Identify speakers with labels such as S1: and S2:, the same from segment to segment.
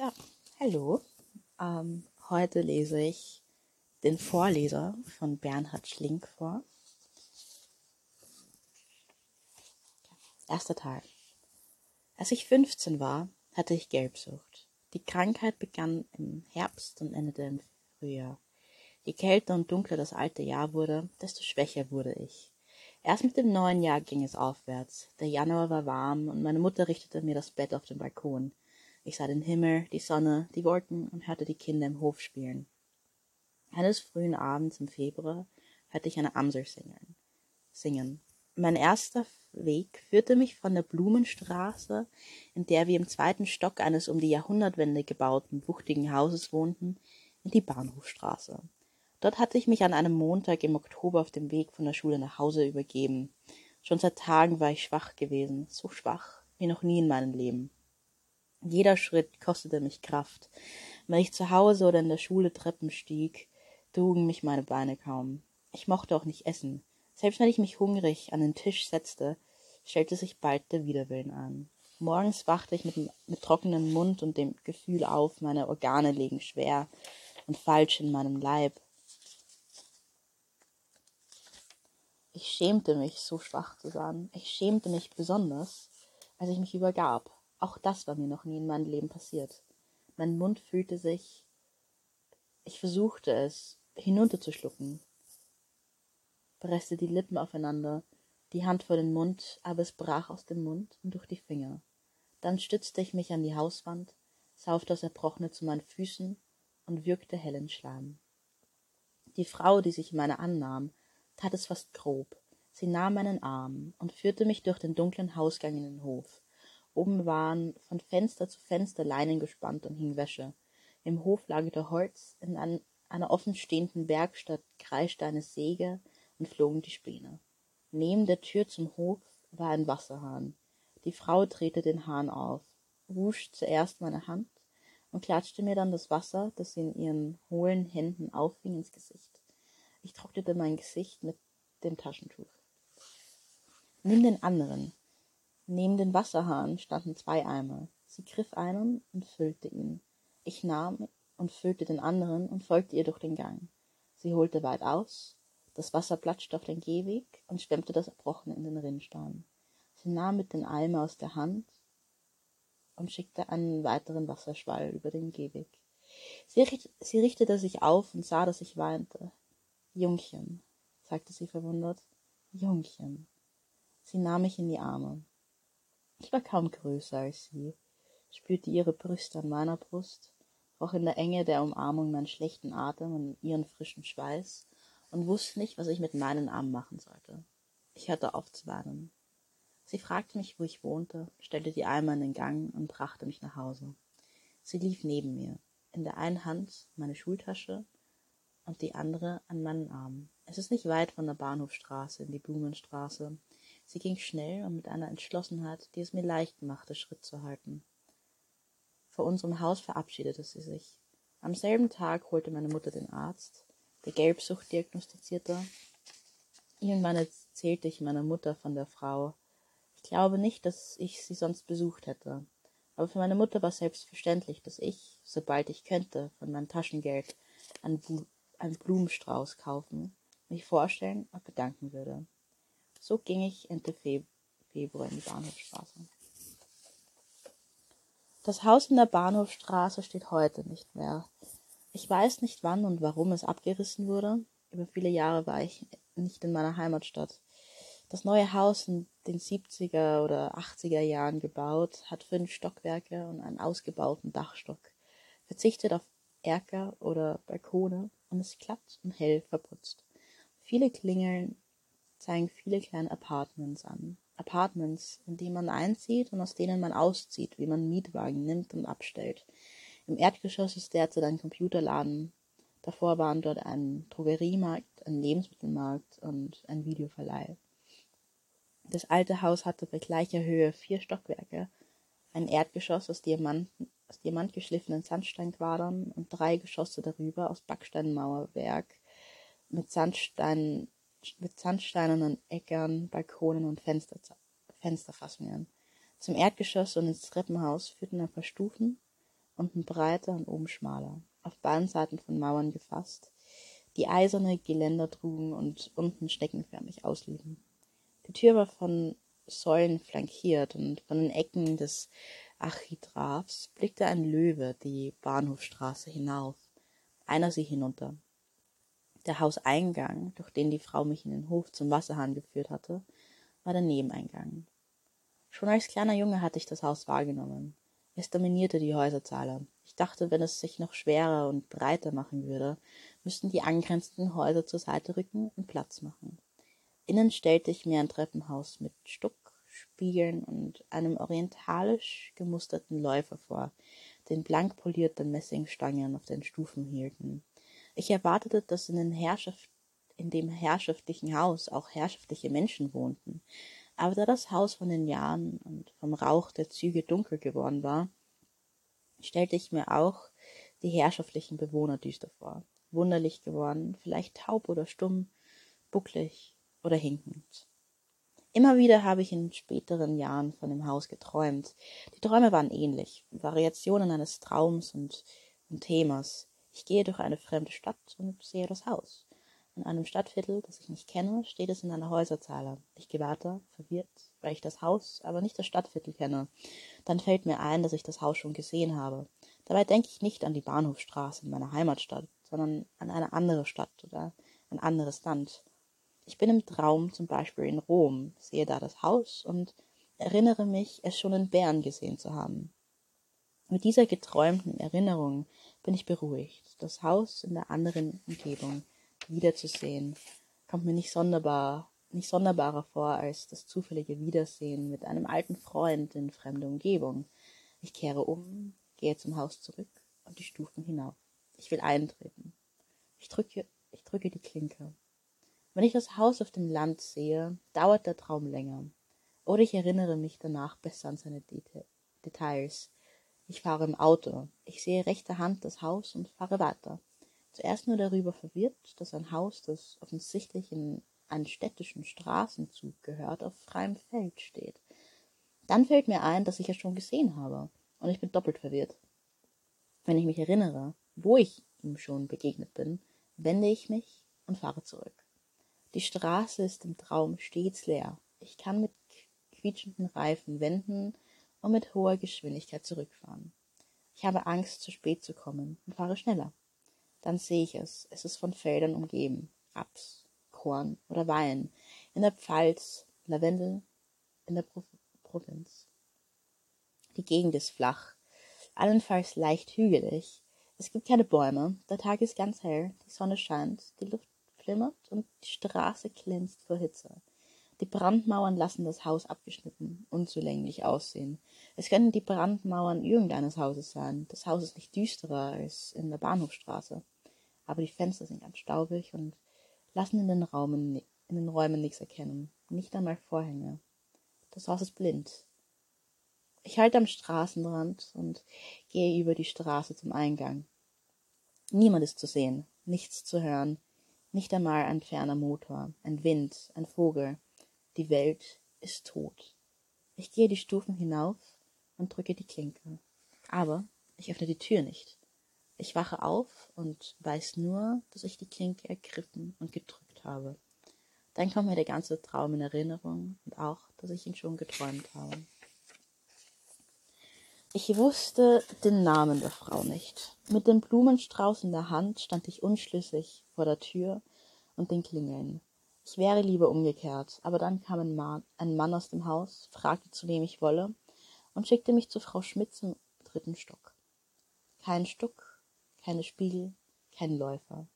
S1: Ja, hallo. Ähm, heute lese ich den Vorleser von Bernhard Schlink vor. Erster Teil. Als ich 15 war, hatte ich Gelbsucht. Die Krankheit begann im Herbst und endete im Frühjahr. Je kälter und dunkler das alte Jahr wurde, desto schwächer wurde ich. Erst mit dem neuen Jahr ging es aufwärts. Der Januar war warm und meine Mutter richtete mir das Bett auf dem Balkon. Ich sah den Himmel, die Sonne, die Wolken und hörte die Kinder im Hof spielen. Eines frühen Abends im Februar hörte ich eine Amsel singen. singen. Mein erster Weg führte mich von der Blumenstraße, in der wir im zweiten Stock eines um die Jahrhundertwende gebauten, wuchtigen Hauses wohnten, in die Bahnhofstraße. Dort hatte ich mich an einem Montag im Oktober auf dem Weg von der Schule nach Hause übergeben. Schon seit Tagen war ich schwach gewesen, so schwach wie noch nie in meinem Leben. Jeder Schritt kostete mich Kraft. Wenn ich zu Hause oder in der Schule Treppen stieg, trugen mich meine Beine kaum. Ich mochte auch nicht essen. Selbst wenn ich mich hungrig an den Tisch setzte, stellte sich bald der Widerwillen an. Morgens wachte ich mit, mit trockenem Mund und dem Gefühl auf, meine Organe liegen schwer und falsch in meinem Leib. Ich schämte mich, so schwach zu sein. Ich schämte mich besonders, als ich mich übergab. Auch das war mir noch nie in meinem Leben passiert. Mein Mund fühlte sich. Ich versuchte es, hinunterzuschlucken, presste die Lippen aufeinander, die Hand vor den Mund, aber es brach aus dem Mund und durch die Finger. Dann stützte ich mich an die Hauswand, saufte das Erbrochene zu meinen Füßen und würgte hellen Schleim. Die Frau, die sich meiner annahm, tat es fast grob. Sie nahm meinen Arm und führte mich durch den dunklen Hausgang in den Hof. Oben waren von Fenster zu Fenster Leinen gespannt und hing Wäsche. Im Hof lagerte Holz, in an, einer offenstehenden Werkstatt kreischte eine Säge und flogen die Späne. Neben der Tür zum Hof war ein Wasserhahn. Die Frau drehte den Hahn auf, wusch zuerst meine Hand und klatschte mir dann das Wasser, das sie in ihren hohlen Händen auffing, ins Gesicht. Ich trocknete mein Gesicht mit dem Taschentuch. Nimm den anderen, Neben den Wasserhahn standen zwei Eimer. Sie griff einen und füllte ihn. Ich nahm und füllte den anderen und folgte ihr durch den Gang. Sie holte weit aus, das Wasser platschte auf den Gehweg und schwemmte das Erbrochene in den Rinnstein. Sie nahm mit den Eimer aus der Hand und schickte einen weiteren Wasserschwall über den Gehweg. Sie, richt sie richtete sich auf und sah, dass ich weinte. Jungchen, sagte sie verwundert. Jungchen. Sie nahm mich in die Arme. Ich war kaum größer als sie, spürte ihre Brüste an meiner Brust, roch in der Enge der Umarmung meinen schlechten Atem und ihren frischen Schweiß und wusste nicht, was ich mit meinen Armen machen sollte. Ich hörte auf zu weinen. Sie fragte mich, wo ich wohnte, stellte die Eimer in den Gang und brachte mich nach Hause. Sie lief neben mir, in der einen Hand meine Schultasche und die andere an meinen Arm. Es ist nicht weit von der Bahnhofstraße in die Blumenstraße, Sie ging schnell und mit einer Entschlossenheit, die es mir leicht machte, Schritt zu halten. Vor unserem Haus verabschiedete sie sich. Am selben Tag holte meine Mutter den Arzt, der Gelbsucht diagnostizierte. Irgendwann erzählte ich meiner Mutter von der Frau. Ich glaube nicht, dass ich sie sonst besucht hätte. Aber für meine Mutter war selbstverständlich, dass ich, sobald ich könnte, von meinem Taschengeld einen, einen Blumenstrauß kaufen, mich vorstellen und bedanken würde. So ging ich Ende Februar in die Bahnhofstraße. Das Haus in der Bahnhofstraße steht heute nicht mehr. Ich weiß nicht wann und warum es abgerissen wurde. Über viele Jahre war ich nicht in meiner Heimatstadt. Das neue Haus in den 70er oder 80er Jahren gebaut, hat fünf Stockwerke und einen ausgebauten Dachstock, verzichtet auf Erker oder Balkone und ist glatt und hell verputzt. Viele Klingeln zeigen viele kleine Apartments an. Apartments, in die man einzieht und aus denen man auszieht, wie man Mietwagen nimmt und abstellt. Im Erdgeschoss ist derzeit ein Computerladen. Davor waren dort ein Drogeriemarkt, ein Lebensmittelmarkt und ein Videoverleih. Das alte Haus hatte bei gleicher Höhe vier Stockwerke, ein Erdgeschoss aus, Diamanten, aus diamantgeschliffenen Sandsteinquadern und drei Geschosse darüber aus Backsteinmauerwerk mit Sandstein mit sandsteinernen Äckern, Balkonen und Fenster, Fensterfassungen. Zum Erdgeschoss und ins Treppenhaus führten ein paar Stufen unten breiter und oben schmaler, auf beiden Seiten von Mauern gefasst, die eiserne Geländer trugen und unten steckenförmig ausliefen. Die Tür war von Säulen flankiert und von den Ecken des Architraves blickte ein Löwe die Bahnhofstraße hinauf, einer sie hinunter. Der Hauseingang, durch den die Frau mich in den Hof zum Wasserhahn geführt hatte, war der Nebeneingang. Schon als kleiner Junge hatte ich das Haus wahrgenommen. Es dominierte die Häuserzahl. Ich dachte, wenn es sich noch schwerer und breiter machen würde, müssten die angrenzenden Häuser zur Seite rücken und Platz machen. Innen stellte ich mir ein Treppenhaus mit Stuck, Spiegeln und einem orientalisch gemusterten Läufer vor, den blank polierte Messingstangen auf den Stufen hielten. Ich erwartete, dass in, den Herrschaft, in dem herrschaftlichen Haus auch herrschaftliche Menschen wohnten, aber da das Haus von den Jahren und vom Rauch der Züge dunkel geworden war, stellte ich mir auch die herrschaftlichen Bewohner düster vor, wunderlich geworden, vielleicht taub oder stumm, bucklig oder hinkend. Immer wieder habe ich in späteren Jahren von dem Haus geträumt. Die Träume waren ähnlich, Variationen eines Traums und, und Themas. Ich gehe durch eine fremde Stadt und sehe das Haus. In einem Stadtviertel, das ich nicht kenne, steht es in einer Häuserzeile. Ich gewarte, verwirrt, weil ich das Haus, aber nicht das Stadtviertel kenne. Dann fällt mir ein, dass ich das Haus schon gesehen habe. Dabei denke ich nicht an die Bahnhofstraße in meiner Heimatstadt, sondern an eine andere Stadt oder ein anderes Land. Ich bin im Traum zum Beispiel in Rom, sehe da das Haus und erinnere mich, es schon in Bern gesehen zu haben. Mit dieser geträumten Erinnerung bin ich beruhigt. Das Haus in der anderen Umgebung wiederzusehen, kommt mir nicht sonderbar, nicht sonderbarer vor als das zufällige Wiedersehen mit einem alten Freund in fremder Umgebung. Ich kehre um, gehe zum Haus zurück und die Stufen hinauf. Ich will eintreten. Ich drücke, ich drücke die Klinke. Wenn ich das Haus auf dem Land sehe, dauert der Traum länger. Oder ich erinnere mich danach besser an seine Deta Details. Ich fahre im Auto. Ich sehe rechter Hand das Haus und fahre weiter zuerst nur darüber verwirrt, dass ein Haus, das offensichtlich in einen städtischen Straßenzug gehört, auf freiem Feld steht. Dann fällt mir ein, dass ich es schon gesehen habe, und ich bin doppelt verwirrt. Wenn ich mich erinnere, wo ich ihm schon begegnet bin, wende ich mich und fahre zurück. Die Straße ist im Traum stets leer. Ich kann mit quietschenden Reifen wenden und mit hoher Geschwindigkeit zurückfahren. Ich habe Angst, zu spät zu kommen und fahre schneller. Dann sehe ich es. Es ist von Feldern umgeben. Raps, Korn oder Wein. In der Pfalz, Lavendel in der Pro Provinz. Die Gegend ist flach, allenfalls leicht hügelig. Es gibt keine Bäume, der Tag ist ganz hell, die Sonne scheint, die Luft flimmert und die Straße glänzt vor Hitze. Die Brandmauern lassen das Haus abgeschnitten, unzulänglich aussehen. Es könnten die Brandmauern irgendeines Hauses sein. Das Haus ist nicht düsterer als in der Bahnhofstraße. Aber die Fenster sind ganz staubig und lassen in den, Raumen, in den Räumen nichts erkennen. Nicht einmal Vorhänge. Das Haus ist blind. Ich halte am Straßenrand und gehe über die Straße zum Eingang. Niemand ist zu sehen, nichts zu hören, nicht einmal ein ferner Motor, ein Wind, ein Vogel. Die Welt ist tot. Ich gehe die Stufen hinauf und drücke die Klinke. Aber ich öffne die Tür nicht. Ich wache auf und weiß nur, dass ich die Klinke ergriffen und gedrückt habe. Dann kommt mir der ganze Traum in Erinnerung und auch, dass ich ihn schon geträumt habe. Ich wusste den Namen der Frau nicht. Mit dem Blumenstrauß in der Hand stand ich unschlüssig vor der Tür und den Klingeln. Ich wäre lieber umgekehrt, aber dann kam ein Mann, ein Mann aus dem Haus, fragte, zu wem ich wolle, und schickte mich zu Frau Schmitz im dritten Stock. Kein Stuck, keine Spiegel, kein Läufer.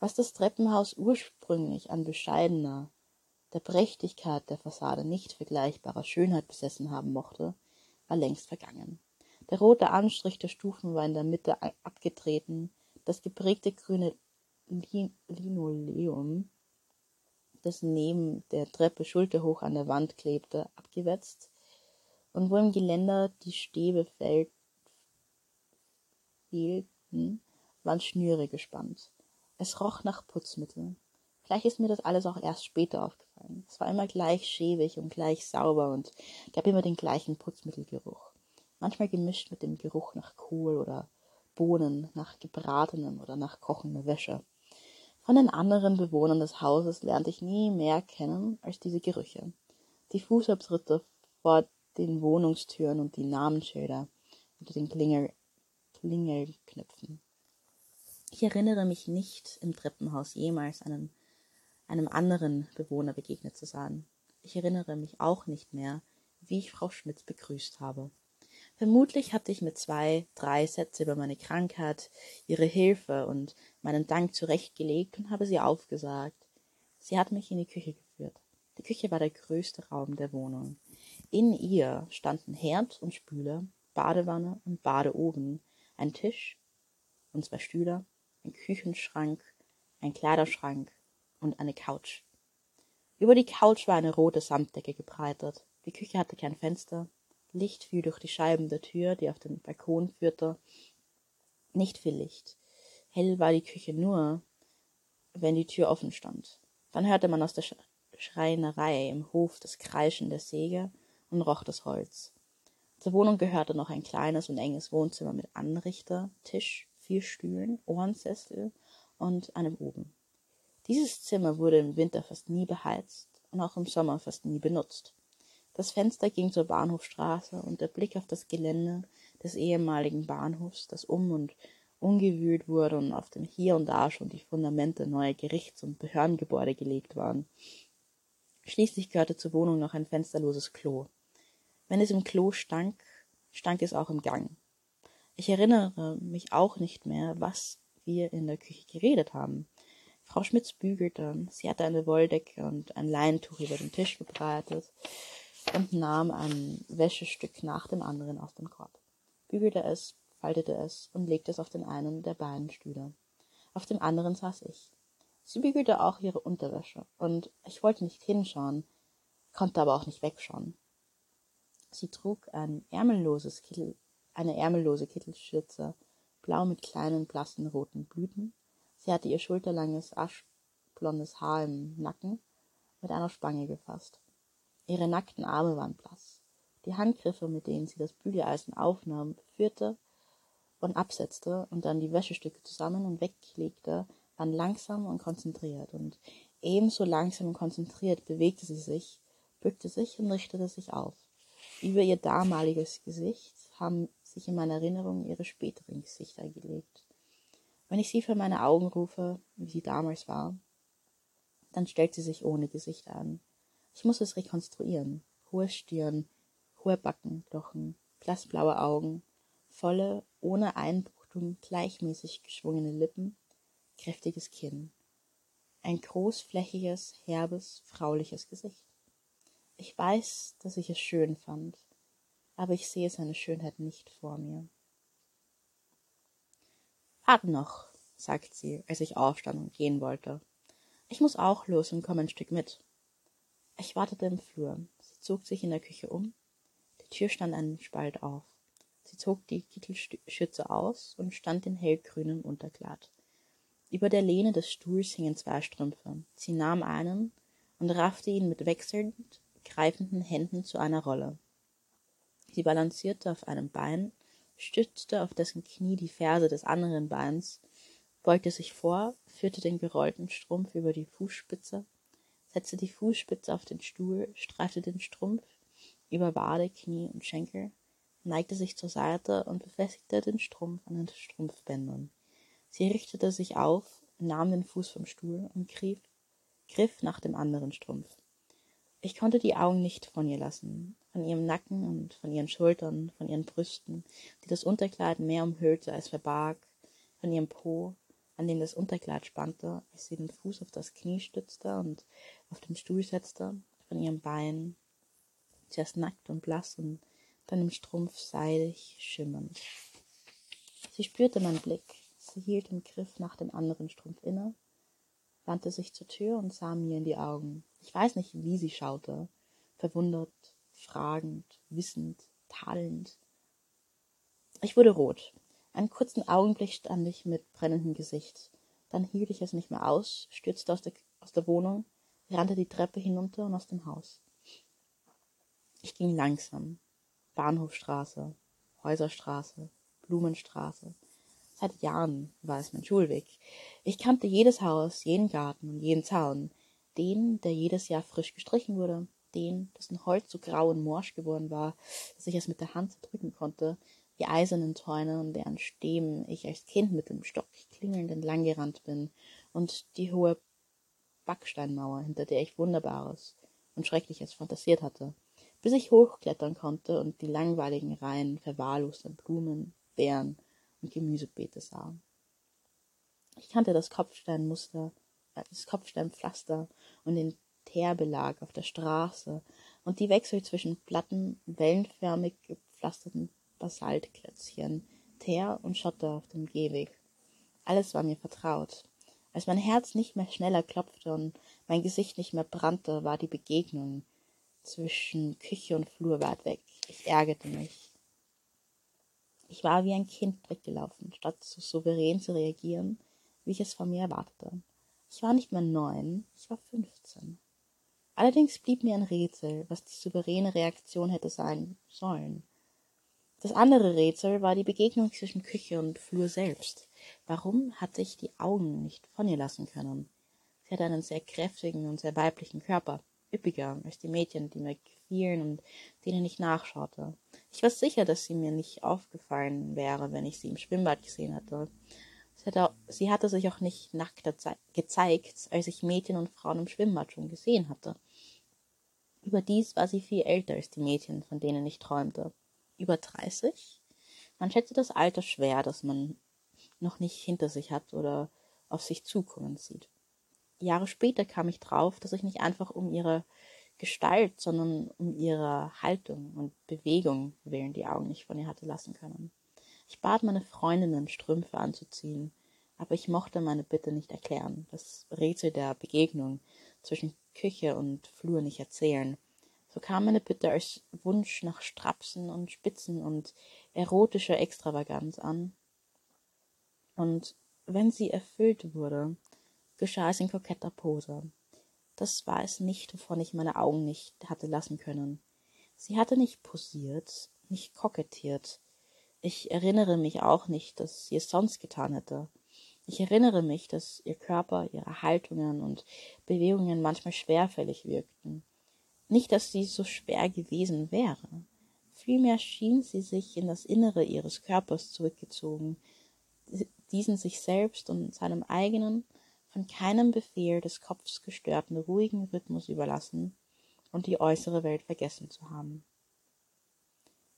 S1: Was das Treppenhaus ursprünglich an bescheidener, der Prächtigkeit der Fassade nicht vergleichbarer Schönheit besessen haben mochte, war längst vergangen. Der rote Anstrich der Stufen war in der Mitte abgetreten, das geprägte grüne Linoleum das neben der Treppe schulterhoch an der Wand klebte, abgewetzt, und wo im Geländer die Stäbe fehlten, waren Schnüre gespannt. Es roch nach Putzmittel. Gleich ist mir das alles auch erst später aufgefallen. Es war immer gleich schäbig und gleich sauber und gab immer den gleichen Putzmittelgeruch. manchmal gemischt mit dem Geruch nach Kohl oder Bohnen, nach gebratenen oder nach kochender Wäsche. Von den anderen Bewohnern des Hauses lernte ich nie mehr kennen als diese Gerüche. Die Fußabtritte vor den Wohnungstüren und die Namensschilder unter den Klingel Klingelknöpfen. Ich erinnere mich nicht, im Treppenhaus jemals einem, einem anderen Bewohner begegnet zu sein. Ich erinnere mich auch nicht mehr, wie ich Frau Schmitz begrüßt habe. Vermutlich hatte ich mir zwei, drei Sätze über meine Krankheit, ihre Hilfe und meinen Dank zurechtgelegt und habe sie aufgesagt. Sie hat mich in die Küche geführt. Die Küche war der größte Raum der Wohnung. In ihr standen Herd und Spüle, Badewanne und Badeofen, ein Tisch und zwei Stühle, ein Küchenschrank, ein Kleiderschrank und eine Couch. Über die Couch war eine rote Samtdecke gebreitet. Die Küche hatte kein Fenster. Licht fiel durch die Scheiben der Tür, die auf den Balkon führte. Nicht viel Licht. Hell war die Küche nur, wenn die Tür offen stand. Dann hörte man aus der Schreinerei im Hof das Kreischen der Säge und roch das Holz. Zur Wohnung gehörte noch ein kleines und enges Wohnzimmer mit Anrichter, Tisch, vier Stühlen, Ohrensessel und einem Oben. Dieses Zimmer wurde im Winter fast nie beheizt und auch im Sommer fast nie benutzt. Das Fenster ging zur Bahnhofstraße und der Blick auf das Gelände des ehemaligen Bahnhofs, das um und umgewühlt wurde und auf dem hier und da schon die Fundamente neuer Gerichts- und Behördengebäude gelegt waren. Schließlich gehörte zur Wohnung noch ein fensterloses Klo. Wenn es im Klo stank, stank es auch im Gang. Ich erinnere mich auch nicht mehr, was wir in der Küche geredet haben. Frau Schmitz bügelte. Sie hatte eine Wolldecke und ein Leintuch über den Tisch gebreitet und nahm ein Wäschestück nach dem anderen aus dem Korb, bügelte es, faltete es und legte es auf den einen der beiden Stühle. Auf dem anderen saß ich. Sie bügelte auch ihre Unterwäsche, und ich wollte nicht hinschauen, konnte aber auch nicht wegschauen. Sie trug ein ärmelloses Kittel, eine ärmellose Kittelschürze, blau mit kleinen blassen roten Blüten Sie hatte ihr schulterlanges, aschblondes Haar im Nacken mit einer Spange gefasst. Ihre nackten Arme waren blass. Die Handgriffe, mit denen sie das Bügeleisen aufnahm, führte und absetzte und dann die Wäschestücke zusammen und weglegte, waren langsam und konzentriert, und ebenso langsam und konzentriert bewegte sie sich, bückte sich und richtete sich auf. Über ihr damaliges Gesicht haben sich in meiner Erinnerung ihre späteren Gesichter gelegt. Wenn ich sie für meine Augen rufe, wie sie damals war, dann stellt sie sich ohne Gesicht an. Ich muss es rekonstruieren. Hohe Stirn, hohe Backenknochen, blassblaue Augen, volle, ohne Einbuchtung, gleichmäßig geschwungene Lippen, kräftiges Kinn. Ein großflächiges, herbes, frauliches Gesicht. Ich weiß, dass ich es schön fand, aber ich sehe seine Schönheit nicht vor mir. Warte noch, sagt sie, als ich aufstand und gehen wollte. Ich muss auch los und komme ein Stück mit. Ich wartete im Flur. Sie zog sich in der Küche um. Die Tür stand einen Spalt auf. Sie zog die Kittelschürze aus und stand in hellgrünem Unterkleid. Über der Lehne des Stuhls hingen zwei Strümpfe. Sie nahm einen und raffte ihn mit wechselnd greifenden Händen zu einer Rolle. Sie balancierte auf einem Bein stützte auf dessen Knie die Ferse des anderen Beins, beugte sich vor, führte den gerollten Strumpf über die Fußspitze, setzte die Fußspitze auf den Stuhl, streifte den Strumpf über Wade, Knie und Schenkel, neigte sich zur Seite und befestigte den Strumpf an den Strumpfbändern. Sie richtete sich auf, nahm den Fuß vom Stuhl und griff, griff nach dem anderen Strumpf. Ich konnte die Augen nicht von ihr lassen von ihrem Nacken und von ihren Schultern, von ihren Brüsten, die das Unterkleid mehr umhüllte als verbarg, von ihrem Po, an dem das Unterkleid spannte, als sie den Fuß auf das Knie stützte und auf den Stuhl setzte, von ihrem Bein, zuerst nackt und blass und dann im Strumpf seidig schimmernd. Sie spürte meinen Blick, sie hielt den Griff nach dem anderen Strumpf inne, wandte sich zur Tür und sah mir in die Augen. Ich weiß nicht, wie sie schaute, verwundert, fragend, wissend, tadelnd. Ich wurde rot. Einen kurzen Augenblick stand ich mit brennendem Gesicht. Dann hielt ich es nicht mehr aus, stürzte aus der, aus der Wohnung, rannte die Treppe hinunter und aus dem Haus. Ich ging langsam. Bahnhofstraße. Häuserstraße, Blumenstraße. Seit Jahren war es mein Schulweg. Ich kannte jedes Haus, jeden Garten und jeden Zaun, den, der jedes Jahr frisch gestrichen wurde, den, dessen Holz so grau und morsch geworden war, dass ich es mit der Hand drücken konnte, die eisernen Zäune, an deren Stäben ich als Kind mit dem Stock klingelnd entlang gerannt bin, und die hohe Backsteinmauer, hinter der ich Wunderbares und Schreckliches fantasiert hatte, bis ich hochklettern konnte und die langweiligen Reihen verwahrloster Blumen, Beeren und Gemüsebeete sah. Ich kannte das Kopfsteinmuster, äh, das Kopfsteinpflaster und den Teerbelag auf der Straße und die Wechsel zwischen platten, wellenförmig gepflasterten Basaltklötzchen, Teer und Schotter auf dem Gehweg. Alles war mir vertraut. Als mein Herz nicht mehr schneller klopfte und mein Gesicht nicht mehr brannte, war die Begegnung zwischen Küche und Flur weit weg. Ich ärgerte mich. Ich war wie ein Kind weggelaufen, statt so souverän zu reagieren, wie ich es von mir erwartete. Ich war nicht mehr neun, ich war fünfzehn. Allerdings blieb mir ein Rätsel, was die souveräne Reaktion hätte sein sollen. Das andere Rätsel war die Begegnung zwischen Küche und Flur selbst. Warum hatte ich die Augen nicht von ihr lassen können? Sie hatte einen sehr kräftigen und sehr weiblichen Körper, üppiger als die Mädchen, die mir gefielen und denen ich nachschaute. Ich war sicher, dass sie mir nicht aufgefallen wäre, wenn ich sie im Schwimmbad gesehen hätte. Sie hatte, sie hatte sich auch nicht nackt gezeigt, als ich Mädchen und Frauen im Schwimmbad schon gesehen hatte. Überdies war sie viel älter als die Mädchen, von denen ich träumte. Über dreißig? Man schätze das Alter schwer, das man noch nicht hinter sich hat oder auf sich zukommen sieht. Jahre später kam ich drauf, dass ich nicht einfach um ihre Gestalt, sondern um ihre Haltung und Bewegung willen die Augen nicht von ihr hatte lassen können. Ich bat meine Freundinnen, Strümpfe anzuziehen, aber ich mochte meine Bitte nicht erklären, das Rätsel der Begegnung zwischen Küche und Flur nicht erzählen. So kam meine Bitte als Wunsch nach Strapsen und Spitzen und erotischer Extravaganz an. Und wenn sie erfüllt wurde, geschah es in koketter Pose. Das war es nicht, wovon ich meine Augen nicht hatte lassen können. Sie hatte nicht posiert, nicht kokettiert, ich erinnere mich auch nicht, dass sie es sonst getan hätte. Ich erinnere mich, dass ihr Körper, ihre Haltungen und Bewegungen manchmal schwerfällig wirkten. Nicht, dass sie so schwer gewesen wäre. Vielmehr schien sie sich in das Innere ihres Körpers zurückgezogen, diesen sich selbst und seinem eigenen, von keinem Befehl des Kopfs gestörten ruhigen Rhythmus überlassen und die äußere Welt vergessen zu haben.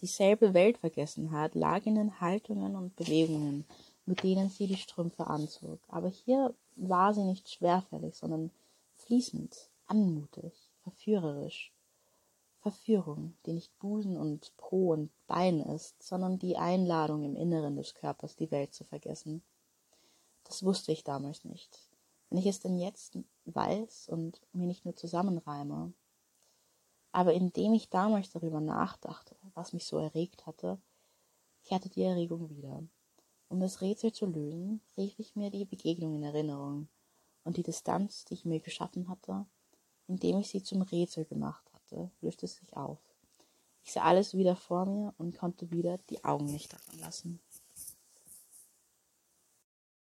S1: Dieselbe Weltvergessenheit lag in den Haltungen und Bewegungen, mit denen sie die Strümpfe anzog, aber hier war sie nicht schwerfällig, sondern fließend, anmutig, verführerisch. Verführung, die nicht Busen und Po und Bein ist, sondern die Einladung im Inneren des Körpers, die Welt zu vergessen. Das wusste ich damals nicht. Wenn ich es denn jetzt weiß und mir nicht nur zusammenreime, aber indem ich damals darüber nachdachte, was mich so erregt hatte, kehrte die Erregung wieder. Um das Rätsel zu lösen, rief ich mir die Begegnung in Erinnerung und die Distanz, die ich mir geschaffen hatte, indem ich sie zum Rätsel gemacht hatte, löste sich auf. Ich sah alles wieder vor mir und konnte wieder die Augen nicht davon lassen.